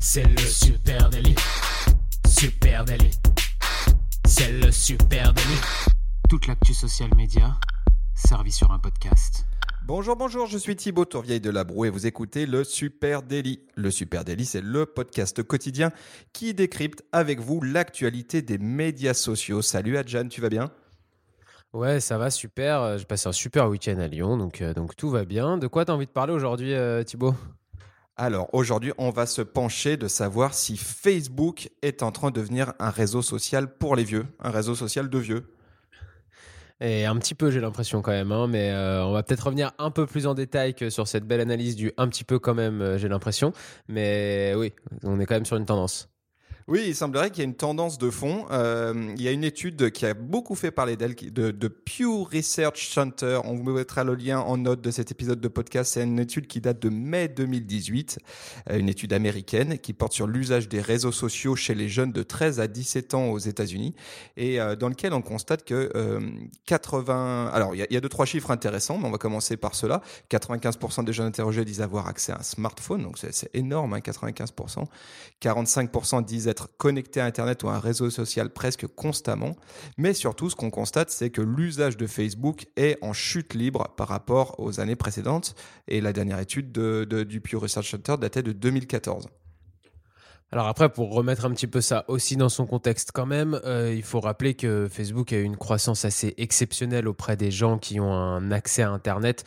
C'est le super délit. Super délit. C'est le super délit. Toute l'actu social média servie sur un podcast. Bonjour, bonjour, je suis Thibaut Tourvieille de la Broue et vous écoutez le Super Daily. Le Super Daily, c'est le podcast quotidien qui décrypte avec vous l'actualité des médias sociaux. Salut Adjan, tu vas bien? Ouais, ça va super. J'ai passé un super week-end à Lyon, donc, euh, donc tout va bien. De quoi tu as envie de parler aujourd'hui, euh, Thibaut? Alors aujourd'hui, on va se pencher de savoir si Facebook est en train de devenir un réseau social pour les vieux, un réseau social de vieux. Et un petit peu, j'ai l'impression quand même, hein, mais euh, on va peut-être revenir un peu plus en détail que sur cette belle analyse du un petit peu quand même, euh, j'ai l'impression. Mais oui, on est quand même sur une tendance. Oui, il semblerait qu'il y ait une tendance de fond. Euh, il y a une étude qui a beaucoup fait parler d'elle, de, de Pew Research Center. On vous mettra le lien en note de cet épisode de podcast. C'est une étude qui date de mai 2018, euh, une étude américaine qui porte sur l'usage des réseaux sociaux chez les jeunes de 13 à 17 ans aux États-Unis et euh, dans lequel on constate que euh, 80... Alors, il y, a, il y a deux, trois chiffres intéressants, mais on va commencer par cela. 95% des jeunes interrogés disent avoir accès à un smartphone, donc c'est énorme, hein, 95%. 45% disent être connectés à Internet ou à un réseau social presque constamment. Mais surtout, ce qu'on constate, c'est que l'usage de Facebook est en chute libre par rapport aux années précédentes. Et la dernière étude de, de- du Pew Research Center datait de 2014. Alors après, pour remettre un petit peu ça aussi dans son contexte quand même, euh, il faut rappeler que Facebook a eu une croissance assez exceptionnelle auprès des gens qui ont un accès à Internet.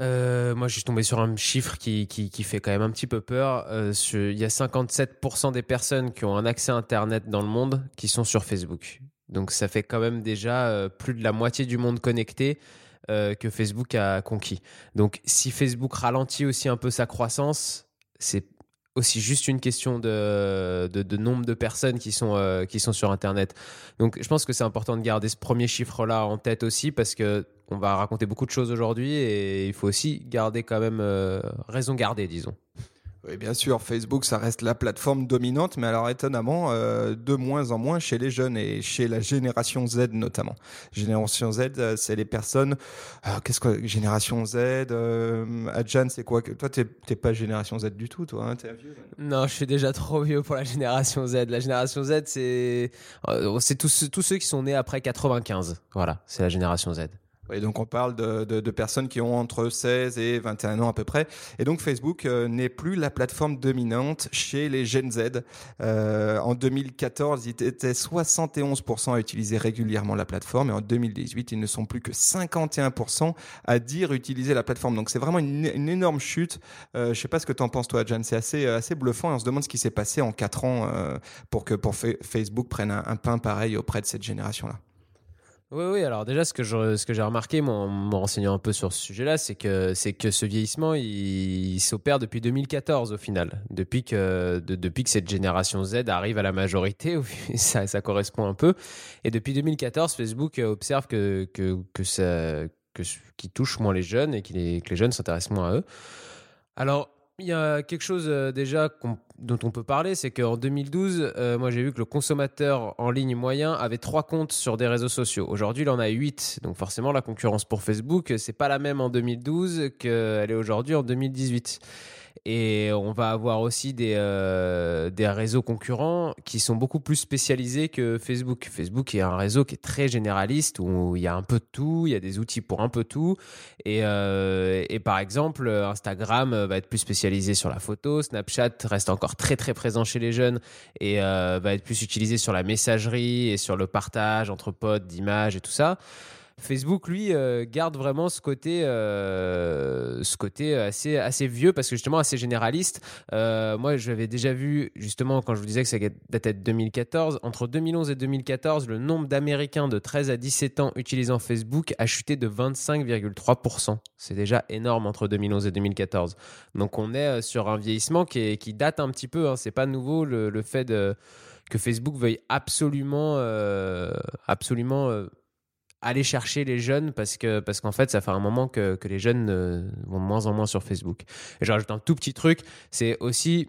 Euh, moi, je suis tombé sur un chiffre qui, qui, fait quand même un petit peu peur. Euh, il y a 57% des personnes qui ont un accès à Internet dans le monde qui sont sur Facebook. Donc ça fait quand même déjà euh, plus de la moitié du monde connecté que Facebook a conquis. Donc si Facebook ralentit aussi un peu sa croissance, c'est aussi juste une question de, de, nombre de personnes qui sont, qui sont sur Internet. Donc je pense que c'est important de garder ce premier chiffre-là en tête aussi parce que on va raconter beaucoup de choses aujourd'hui et il faut aussi garder quand même euh, raison garder, disons. Oui, bien sûr, Facebook, ça reste la plateforme dominante, mais alors étonnamment, euh, de moins en moins chez les jeunes et chez la génération Z notamment. Génération Z, euh, c'est les personnes. euh, Qu'est-ce que génération Z euh, Adjan, c'est quoi que- Toi, t'es t'es pas génération Z du tout, toi. Hein, t'es un vieux. Non, je suis déjà trop vieux pour la génération Z. La génération Z, c'est euh, c'est tous, ceux- tous ceux qui sont nés après 95. Voilà, c'est la génération Z. Et donc on parle de, de- de personnes qui ont entre 16 et 21 ans à peu près. Et donc Facebook euh, n'est plus la plateforme dominante chez les Gen Z. Euh, en 2014, ils étaient 71% à utiliser régulièrement la plateforme et en 2018, ils ne sont plus que 51% à dire utiliser la plateforme. Donc c'est vraiment une, une énorme chute. Euh, je sais pas ce que tu en penses toi, Jan. C'est assez, euh, assez bluffant et on se demande ce qui s'est passé en 4 ans euh, pour que pour Fa- Facebook prenne un, un pain pareil auprès de cette génération-là. Oui, oui. Alors déjà, ce que ce j'ai remarqué, moi, en me renseignant un peu sur ce sujet-là, c'est que que ce vieillissement, il, s'opère depuis 2014 au final, depuis que de- depuis que cette génération Z arrive à la majorité, ça, ça correspond un peu. Et depuis 2014, Facebook observe que que que ça que qui touche moins les jeunes et les, que les jeunes s'intéressent moins à eux. Alors, il y a quelque chose euh, déjà qu'on- dont on peut parler, c'est qu'en 2012, euh, moi j'ai vu que le consommateur en ligne moyen avait trois comptes sur des réseaux sociaux. Aujourd'hui, il en a huit. Donc forcément, la concurrence pour Facebook, c'est pas la même en 2012 qu'elle est aujourd'hui en 2018. Et on va avoir aussi des, euh, des réseaux concurrents qui sont beaucoup plus spécialisés que Facebook. Facebook est un réseau qui est très généraliste, où il y a un peu de tout, il y a des outils pour un peu tout. Et, euh, et par exemple, Instagram va être plus spécialisé sur la photo, Snapchat reste encore très très présent chez les jeunes et euh, va être plus utilisé sur la messagerie et sur le partage entre potes d'images et tout ça. Facebook, lui, euh, garde vraiment ce côté, euh, ce côté assez, assez vieux parce que justement assez généraliste. Euh, moi, j'avais déjà vu, justement, quand je vous disais que ça datait de 2014, entre 2011 et 2014, le nombre d'Américains de 13 à 17 ans utilisant Facebook a chuté de 25,3%. C'est déjà énorme entre 2011 et 2014. Donc on est sur un vieillissement qui, qui date un petit peu. Hein. C'est pas nouveau le, fait que Facebook veuille absolument, absolument aller chercher les jeunes parce que parce qu'en fait ça fait un moment que, que les jeunes euh, vont de moins en moins sur Facebook. Et je rajoute un tout petit truc, c'est aussi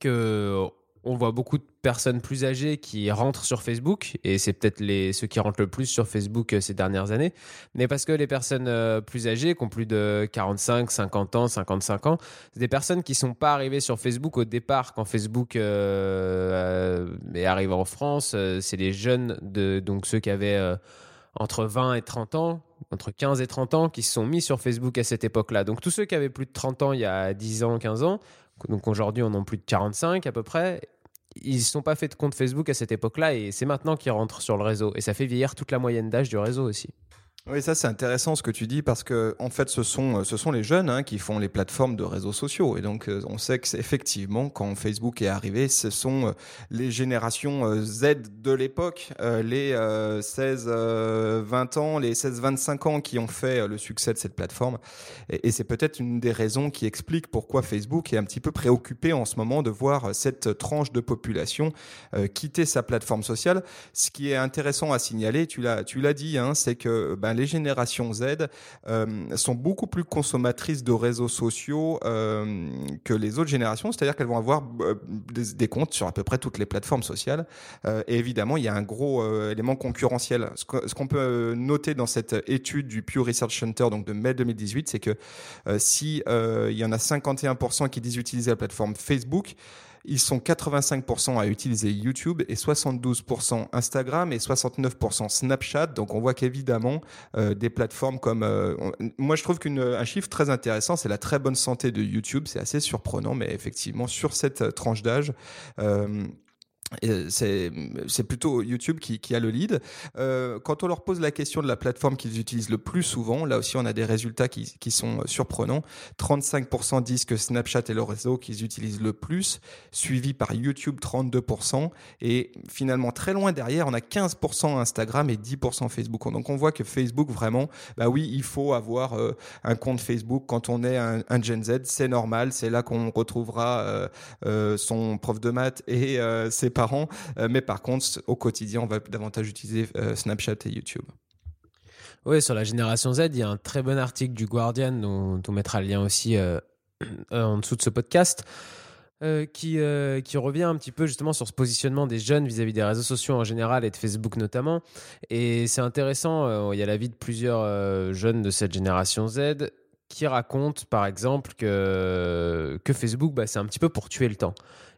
que on voit beaucoup de personnes plus âgées qui rentrent sur Facebook, et c'est peut-être les, ceux qui rentrent le plus sur Facebook euh, ces dernières années, mais parce que les personnes euh, plus âgées, qui ont plus de 45, 50 ans, 55 ans, c'est des personnes qui sont pas arrivées sur Facebook au départ quand Facebook euh, est arrivé en France. c'est les jeunes, de, donc ceux qui avaient entre 20 et 30 ans, entre 15 et 30 ans, qui se sont mis sur Facebook à cette époque-là. Donc tous ceux qui avaient plus de 30 ans il y a 10 ans, 15 ans, donc aujourd'hui on en a plus de 45 à peu près, ils ne sont pas fait de compte Facebook à cette époque-là et c'est maintenant qu'ils rentrent sur le réseau. Et ça fait vieillir toute la moyenne d'âge du réseau aussi. Oui, ça c'est intéressant ce que tu dis parce que en fait ce sont ce sont les jeunes hein, qui font les plateformes de réseaux sociaux et donc euh, on sait que effectivement quand Facebook est arrivé, ce sont euh, les générations euh, Z de l'époque, les 16 20 ans, les 16 25 ans qui ont fait le succès de cette plateforme et c'est peut-être une des raisons qui explique pourquoi Facebook est un petit peu préoccupé en ce moment de voir cette tranche de population quitter sa plateforme sociale. Ce qui est intéressant à signaler, tu l'as tu l'as dit, hein, c'est que ben, les générations Z euh, sont beaucoup plus consommatrices de réseaux sociaux euh, que les autres générations, c'est-à-dire qu'elles vont avoir euh, des, comptes sur à peu près toutes les plateformes sociales. et évidemment, il y a un gros élément concurrentiel. Ce qu'on peut noter dans cette étude du Pew Research Center donc de mai 2018, c'est que si il y en a 51% qui disent utiliser la plateforme Facebook, ils sont 85% à utiliser YouTube et 72% Instagram et 69% Snapchat. Donc on voit qu'évidemment, euh, des plateformes comme... Euh, moi je trouve qu'un chiffre très intéressant, c'est la très bonne santé de YouTube. C'est assez surprenant, mais effectivement, sur cette euh, tranche d'âge... Euh, c'est plutôt YouTube qui, qui, a le lead. Euh, quand on leur pose la question de la plateforme qu'ils utilisent le plus souvent, là aussi on a des résultats qui, qui sont surprenants. 35% disent que Snapchat est le réseau qu'ils utilisent le plus, suivi par YouTube 32%, et finalement très loin derrière on a 15% Instagram et 10% Facebook. Donc on voit que Facebook vraiment, bah oui, il faut avoir euh, un compte Facebook quand on est un, Gen Z, c'est normal, c'est là qu'on retrouvera euh, euh son prof de maths et euh, ses parents. Euh, mais par contre, au quotidien, on va davantage utiliser euh, Snapchat et YouTube. Oui, sur la génération Z, il y a un très bon article du Guardian dont on mettra le lien aussi euh, en dessous de ce podcast. qui, qui revient un petit peu justement sur ce positionnement des jeunes vis-à-vis des réseaux sociaux en général et de Facebook notamment. Et c'est intéressant, il y a l'avis de plusieurs jeunes de cette génération Z qui racontent par exemple que, que Facebook, bah, c'est un petit peu pour tuer le temps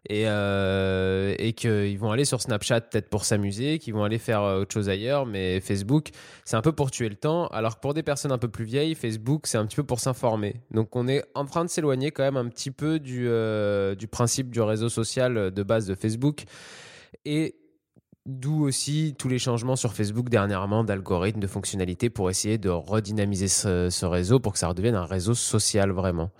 et, euh, et qu'ils vont aller sur Snapchat peut-être pour s'amuser, qu'ils vont aller faire euh, autre chose ailleurs, mais Facebook, c'est un peu pour tuer le temps, alors que pour des personnes un peu plus vieilles, Facebook, c'est un petit peu pour s'informer. Donc on est en train de s'éloigner quand même un petit peu du, euh, du principe du réseau social de base de Facebook. Et D'où aussi tous les changements sur Facebook dernièrement d'algorithmes, de fonctionnalités pour essayer de redynamiser ce, réseau pour que ça redevienne un réseau social vraiment.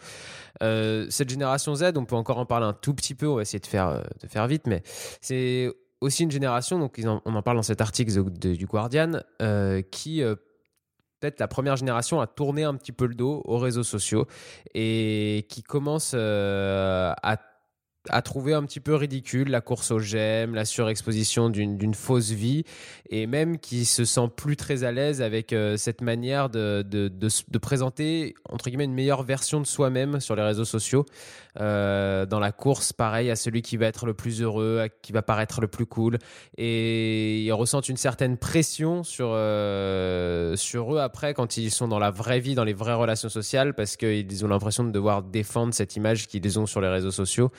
Euh, cette génération Z, on peut encore en parler un tout petit peu, on va essayer de faire, euh, de faire vite, mais c'est aussi une génération, donc on en parle dans cet article du Guardian, euh, qui peut-être la première génération à tourner un petit peu le dos aux réseaux sociaux et qui commence à à trouver un petit peu ridicule la course aux gemmes, la surexposition d'une fausse vie, et même qui se sent plus très à l'aise avec euh, cette manière de, de, de, présenter, entre guillemets, une meilleure version de soi-même sur les réseaux sociaux. Euh, dans la course, pareil, à celui qui va être le plus heureux, qui va paraître le plus cool, et ils ressentent une certaine pression sur, euh, sur eux après quand ils sont dans la vraie vie, dans les vraies relations sociales, parce qu'ils ont l'impression de devoir défendre cette image qu'ils ont sur les réseaux sociaux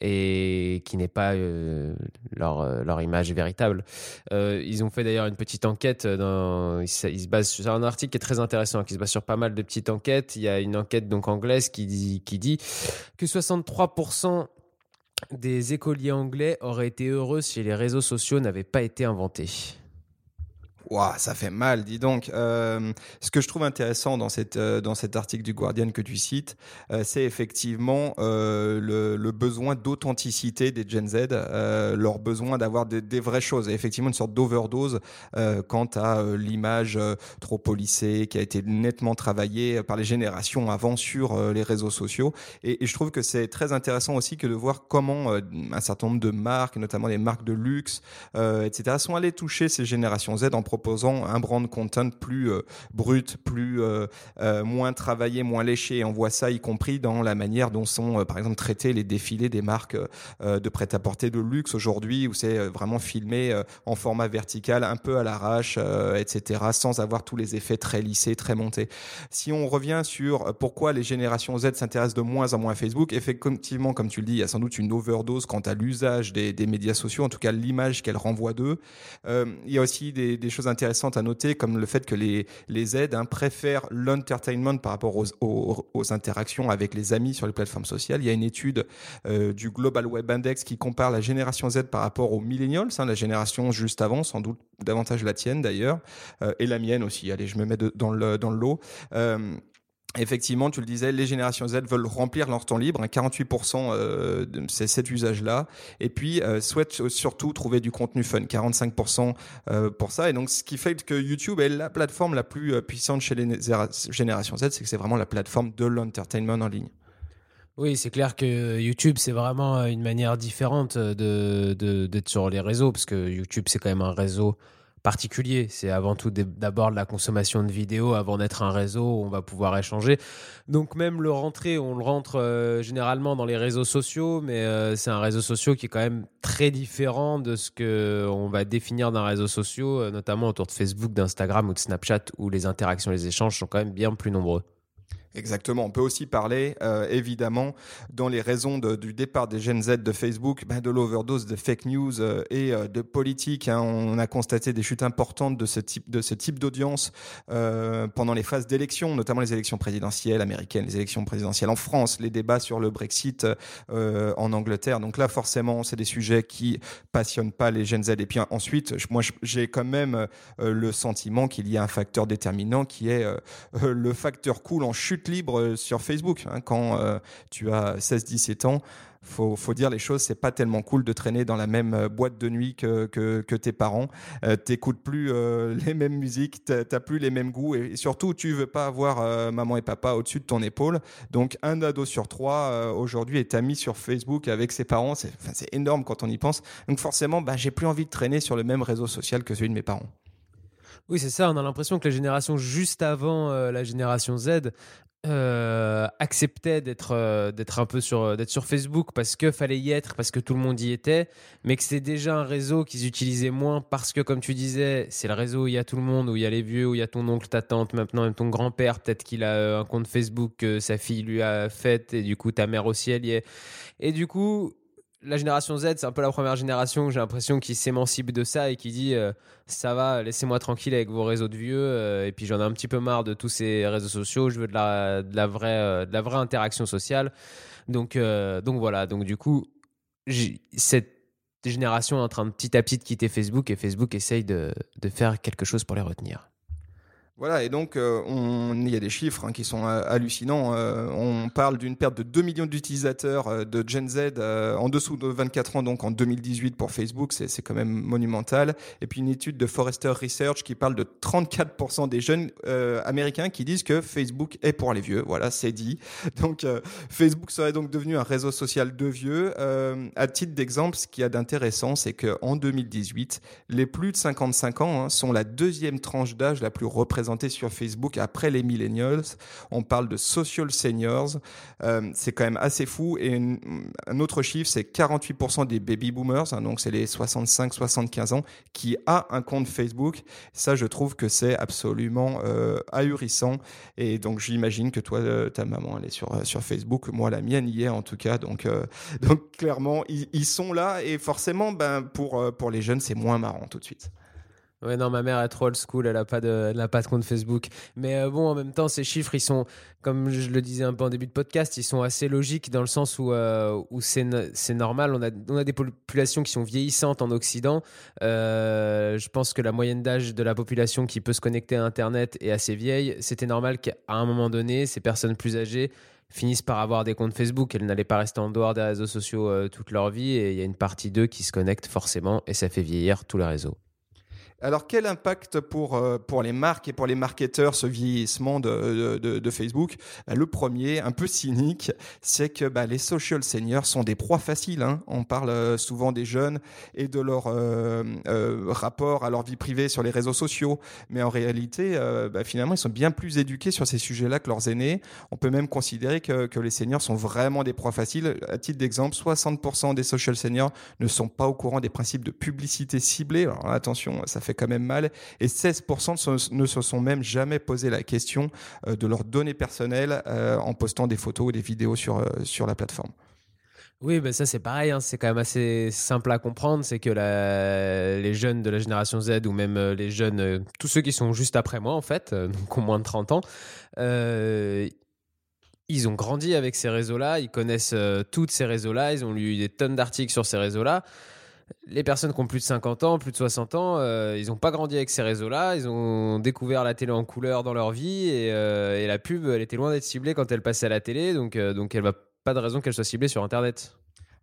et qui n'est pas euh, leur, euh, leur, image véritable. Euh, ils ont fait d'ailleurs une petite enquête, dans, ils, se basent sur un article qui est très intéressant, qui se base sur pas mal de petites enquêtes. Il y a une enquête donc anglaise qui dit que 63% des écoliers anglais auraient été heureux si les réseaux sociaux n'avaient pas été inventés. Wow, ça fait mal, dis donc. Euh, ce que je trouve intéressant dans, cette, euh, dans cet article du Guardian que tu cites, euh, c'est effectivement euh, le, le, besoin d'authenticité des Gen Z, euh, leur besoin d'avoir des, des, vraies choses. Et effectivement, une sorte d'overdose quant à l'image trop polissée qui a été nettement travaillée par les générations avant sur les réseaux sociaux. Et, et je trouve que c'est très intéressant aussi que de voir comment un certain nombre de marques, notamment les marques de luxe, etc., sont allées toucher ces générations Z en proposant un brand content plus brut, plus moins travaillé, moins léché. on voit ça y compris dans la manière dont sont, par exemple, traités les défilés des marques de prêt-à-porter de luxe aujourd'hui, où c'est vraiment filmé en format vertical, un peu à l'arrache, etc., sans avoir tous les effets très lissés, très montés. Si on revient sur pourquoi les générations Z s'intéressent de moins en moins à Facebook, effectivement, comme tu le dis, il y a sans doute une overdose quant à l'usage des, médias sociaux, en tout cas l'image qu'elle renvoie d'eux. Euh, il y a aussi des, choses intéressantes à noter, comme le fait que les, les Z hein, préfèrent l'entertainment par rapport aux, interactions avec les amis sur les plateformes sociales. Il y a une étude euh, du Global Web Index qui compare la génération Z par rapport aux millennials, hein, la génération juste avant, sans doute davantage la tienne d'ailleurs, euh, et la mienne aussi. Allez, je me mets dans le dans le lot. Effectivement, tu le disais, les générations Z veulent remplir leur temps libre, 48% hein, euh, c'est cet usage-là, et puis euh, souhaitent surtout trouver du contenu fun, 45% euh, pour ça. Et donc, ce qui fait que YouTube est la plateforme la plus puissante chez les générations Z, c'est que c'est vraiment la plateforme de l'entertainment en ligne. Oui, c'est clair que YouTube, c'est vraiment une manière différente d'être sur les réseaux, parce que YouTube, c'est quand même un réseau particulier. C'est avant tout d'abord de la consommation de vidéos avant d'être un réseau où on va pouvoir échanger. Donc même le rentrer, on le rentre euh, généralement dans les réseaux sociaux, mais euh, c'est un réseau social qui est quand même très différent de ce que on va définir d'un réseau social, euh, notamment autour de Facebook, d'Instagram ou de Snapchat, où les interactions, les échanges sont quand même bien plus nombreux. Exactement. On peut aussi parler, euh, évidemment, dans les raisons du départ des Gen Z de Facebook, ben, de l'overdose de fake news euh, et euh, de politique. Hein. On a constaté des chutes importantes de ce type de ce type d'audience pendant les phases d'élection, notamment les élections présidentielles américaines, les élections présidentielles en France, les débats sur le Brexit en Angleterre. Donc là, forcément, c'est des sujets qui passionnent pas les Gen Z. Et puis ensuite, moi, j'ai quand même le sentiment qu'il y a un facteur déterminant qui est le facteur cool en chute libre euh, sur Facebook. Hein. quand euh, tu as 16-17 ans, faut, faut dire les choses, c'est pas tellement cool de traîner dans la même euh, boîte de nuit que, tes parents. Euh, T'écoutes plus les mêmes musiques, t'as plus les mêmes goûts et, surtout tu veux pas avoir maman et papa au-dessus de ton épaule. Donc un ado sur trois aujourd'hui est ami sur Facebook avec ses parents. C'est énorme quand on y pense. Donc forcément, bah, j'ai plus envie de traîner sur le même réseau social que celui de mes parents. Oui, c'est ça. On a l'impression que la génération juste avant la génération Z euh, acceptait d'être euh, d'être un peu sur euh, sur Facebook parce que fallait y être parce que tout le monde y était mais que c'est déjà un réseau qu'ils utilisaient moins parce que comme tu disais c'est le réseau où il y a tout le monde où il y a les vieux où il y a ton oncle ta tante maintenant même ton grand-père peut-être qu'il a un compte Facebook que sa fille lui a fait et du coup ta mère aussi elle y est et du coup la génération Z, c'est un peu la première génération, j'ai l'impression, qui s'émancipe de ça et qui dit euh, ça va, laissez-moi tranquille avec vos réseaux de vieux. Euh, et puis j'en ai un petit peu marre de tous ces réseaux sociaux. Je veux de la, de la, vraie, euh, de la vraie interaction sociale. Donc, donc voilà. Donc du coup, cette génération est en train de petit à petit de quitter Facebook et Facebook essaye de, de faire quelque chose pour les retenir. Voilà, et donc euh, il y a des chiffres hein, qui sont euh, hallucinants. Euh, on parle d'une perte de 2 millions d'utilisateurs de Gen Z en dessous de 24 ans, donc en 2018 pour Facebook, c'est quand même monumental. Et puis une étude de Forrester Research qui parle de 34% des jeunes américains qui disent que Facebook est pour les vieux. Voilà, c'est dit. Donc Facebook serait donc devenu un réseau social de vieux. à titre d'exemple, ce qu'il y a d'intéressant, c'est qu'en 2018, les plus de 55 ans hein, sont la deuxième tranche d'âge la plus sur Facebook après les millennials. On parle de social seniors. Euh, c'est quand même assez fou. Et un autre chiffre, c'est 48% des baby boomers, hein, donc c'est les 65-75 ans, qui a un compte Facebook. Ça, je trouve que c'est absolument euh, ahurissant. Et donc, j'imagine que toi, euh, ta maman, elle est sur, sur Facebook. Moi, la mienne y est en tout cas. Donc, clairement, ils, ils, sont là. Et forcément, ben, pour, pour les jeunes, c'est moins marrant tout de suite. Ouais, non, ma mère est trop old school, elle n'a pas, de, pas de compte Facebook. Mais euh, bon, en même temps, ces chiffres, ils sont, comme je le disais un peu en début de podcast, ils sont assez logiques dans le sens où, euh, où c'est, c'est normal. On a, on a des populations qui sont vieillissantes en Occident. Euh, je pense que la moyenne d'âge de la population qui peut se connecter à Internet est assez vieille. C'était normal qu'à un moment donné, ces personnes plus âgées finissent par avoir des comptes Facebook. Elles n'allaient pas rester en dehors des réseaux sociaux toute leur vie. Et il y a une partie d'eux qui se connectent forcément et ça fait vieillir tous les réseaux. Alors, quel impact pour, euh, pour les marques et pour les marketeurs ce vieillissement de, de, Facebook? Bah, Le premier, un peu cynique, c'est que bah, les social seniors sont des proies faciles. Hein. On parle euh, souvent des jeunes et de leur euh, rapport à leur vie privée sur les réseaux sociaux, mais en réalité, bah, finalement, ils sont bien plus éduqués sur ces sujets-là que leurs aînés. On peut même considérer que, que les seniors sont vraiment des proies faciles. À titre d'exemple, 60% des social seniors ne sont pas au courant des principes de publicité ciblée. Alors attention, ça fait quand même mal. Et 16% ne se sont même jamais posé la question euh, de leurs données personnelles euh, en postant des photos ou des vidéos sur, euh, sur la plateforme. Oui, ben ça c'est pareil, hein. c'est quand même assez simple à comprendre, c'est que les jeunes de la génération Z ou même les jeunes, tous ceux qui sont juste après moi en fait, donc au moins de 30 ans, euh, ils ont grandi avec ces réseaux-là, ils connaissent toutes ces réseaux-là, ils ont lu des tonnes d'articles sur ces réseaux-là les personnes qui ont plus de 50 ans, plus de 60 ans, euh, ils n'ont pas grandi avec ces réseaux-là. Ils ont découvert la télé en couleur dans leur vie et, euh, la pub, elle était loin d'être ciblée quand elle passait à la télé. Donc, euh, elle va pas de raison qu'elle soit ciblée sur Internet.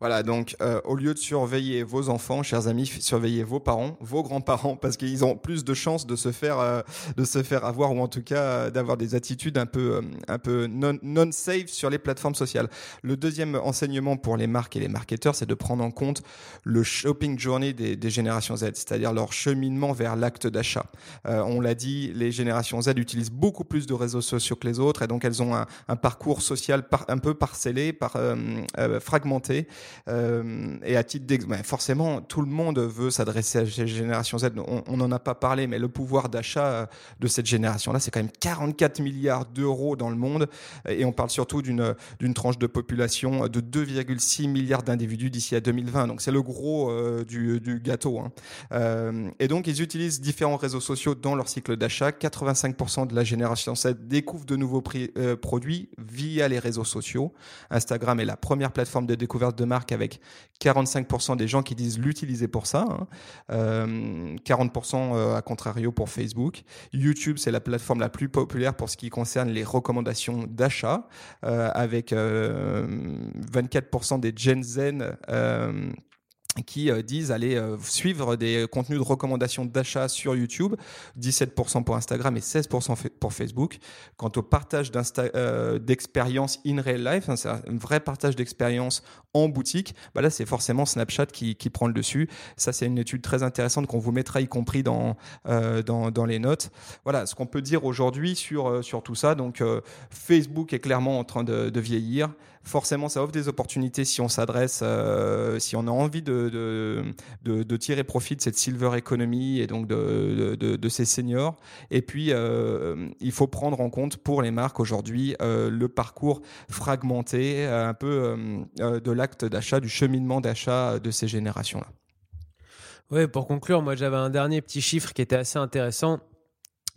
Voilà, donc euh, au lieu de surveiller vos enfants, chers amis, surveillez vos parents, vos grands-parents, parce qu'ils ont plus de chances de se faire, euh, de se faire avoir ou en tout cas euh, d'avoir des attitudes un peu, un peu non, non safe sur les plateformes sociales. Le deuxième enseignement pour les marques et les marketeurs, c'est de prendre en compte le shopping journey des, des générations Z, c'est-à-dire leur cheminement vers l'acte d'achat. on l'a dit, les générations Z utilisent beaucoup plus de réseaux sociaux que les autres, et donc elles ont un, un parcours social par, un peu parcellé, par, fragmenté. Euh, et à titre d'exemple, ben, forcément, tout le monde veut s'adresser à la génération Z. On n'en a pas parlé, mais le pouvoir d'achat euh, de cette génération-là, c'est quand même 44 milliards d'euros dans le monde. Et on parle surtout d'une d'une tranche de population de 2,6 milliards d'individus d'ici à 2020. Donc c'est le gros euh, du, gâteau. Hein. Euh, et donc ils utilisent différents réseaux sociaux dans leur cycle d'achat. 85% de la génération Z découvre de nouveaux euh, produits via les réseaux sociaux. Instagram est la première plateforme de découverte de marque avec 45% des gens qui disent l'utiliser pour ça, 40% hein. euh, euh, à contrario pour Facebook. YouTube, c'est la plateforme la plus populaire pour ce qui concerne les recommandations d'achat, euh, avec 24% des Gen Z qui euh, disent aller euh, suivre des contenus de recommandation d'achat sur YouTube, 17% pour Instagram et 16% pour Facebook. Quant au partage euh, d'expérience in real life, hein, c'est un vrai partage d'expérience en boutique, bah là c'est forcément Snapchat qui, prend le dessus. Ça c'est une étude très intéressante qu'on vous mettra y compris dans, les notes. Voilà ce qu'on peut dire aujourd'hui sur, tout ça. Donc Facebook est clairement en train de vieillir forcément, ça offre des opportunités si on s'adresse, euh, si on a envie de, tirer profit de cette silver economy et donc de, de, ces seniors. Et puis, euh, il faut prendre en compte pour les marques aujourd'hui euh, le parcours fragmenté, un peu de l'acte d'achat, du cheminement d'achat de ces générations-là. Oui, pour conclure, moi j'avais un dernier petit chiffre qui était assez intéressant.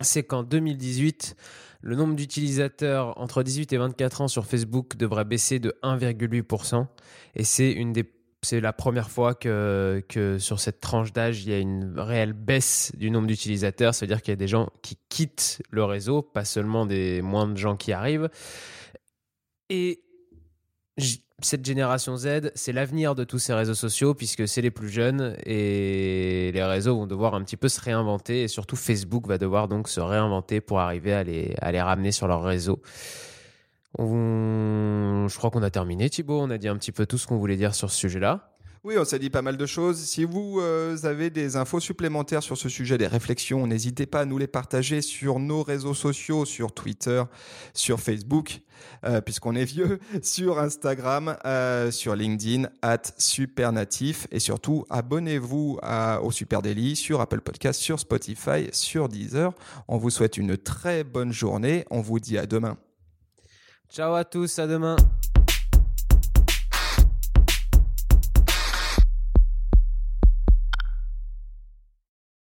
C'est qu'en 2018, le nombre d'utilisateurs entre 18 et 24 ans sur Facebook devrait baisser de 1,8%. Et c'est une des c'est la première fois que, que sur cette tranche d'âge, il y a une réelle baisse du nombre d'utilisateurs. C'est-à-dire qu'il y a des gens qui quittent le réseau, pas seulement des moins de gens qui arrivent. Et cette génération Z, c'est l'avenir de tous ces réseaux sociaux puisque c'est les plus jeunes et les réseaux vont devoir un petit peu se réinventer et surtout Facebook va devoir donc se réinventer pour arriver à les, ramener sur leur réseau. je crois qu'on a terminé Thibaut, on a dit un petit peu tout ce qu'on voulait dire sur ce sujet-là. Oui, on s'est dit pas mal de choses. Si vous euh, avez des infos supplémentaires sur ce sujet, des réflexions, n'hésitez pas à nous les partager sur nos réseaux sociaux, sur Twitter, sur Facebook, euh, puisqu'on est vieux, sur Instagram, euh, sur LinkedIn, at Supernatif, et surtout abonnez-vous au Super sur Apple Podcast, sur Spotify, sur Deezer. On vous souhaite une très bonne journée. On vous dit à demain. Ciao à tous, à demain.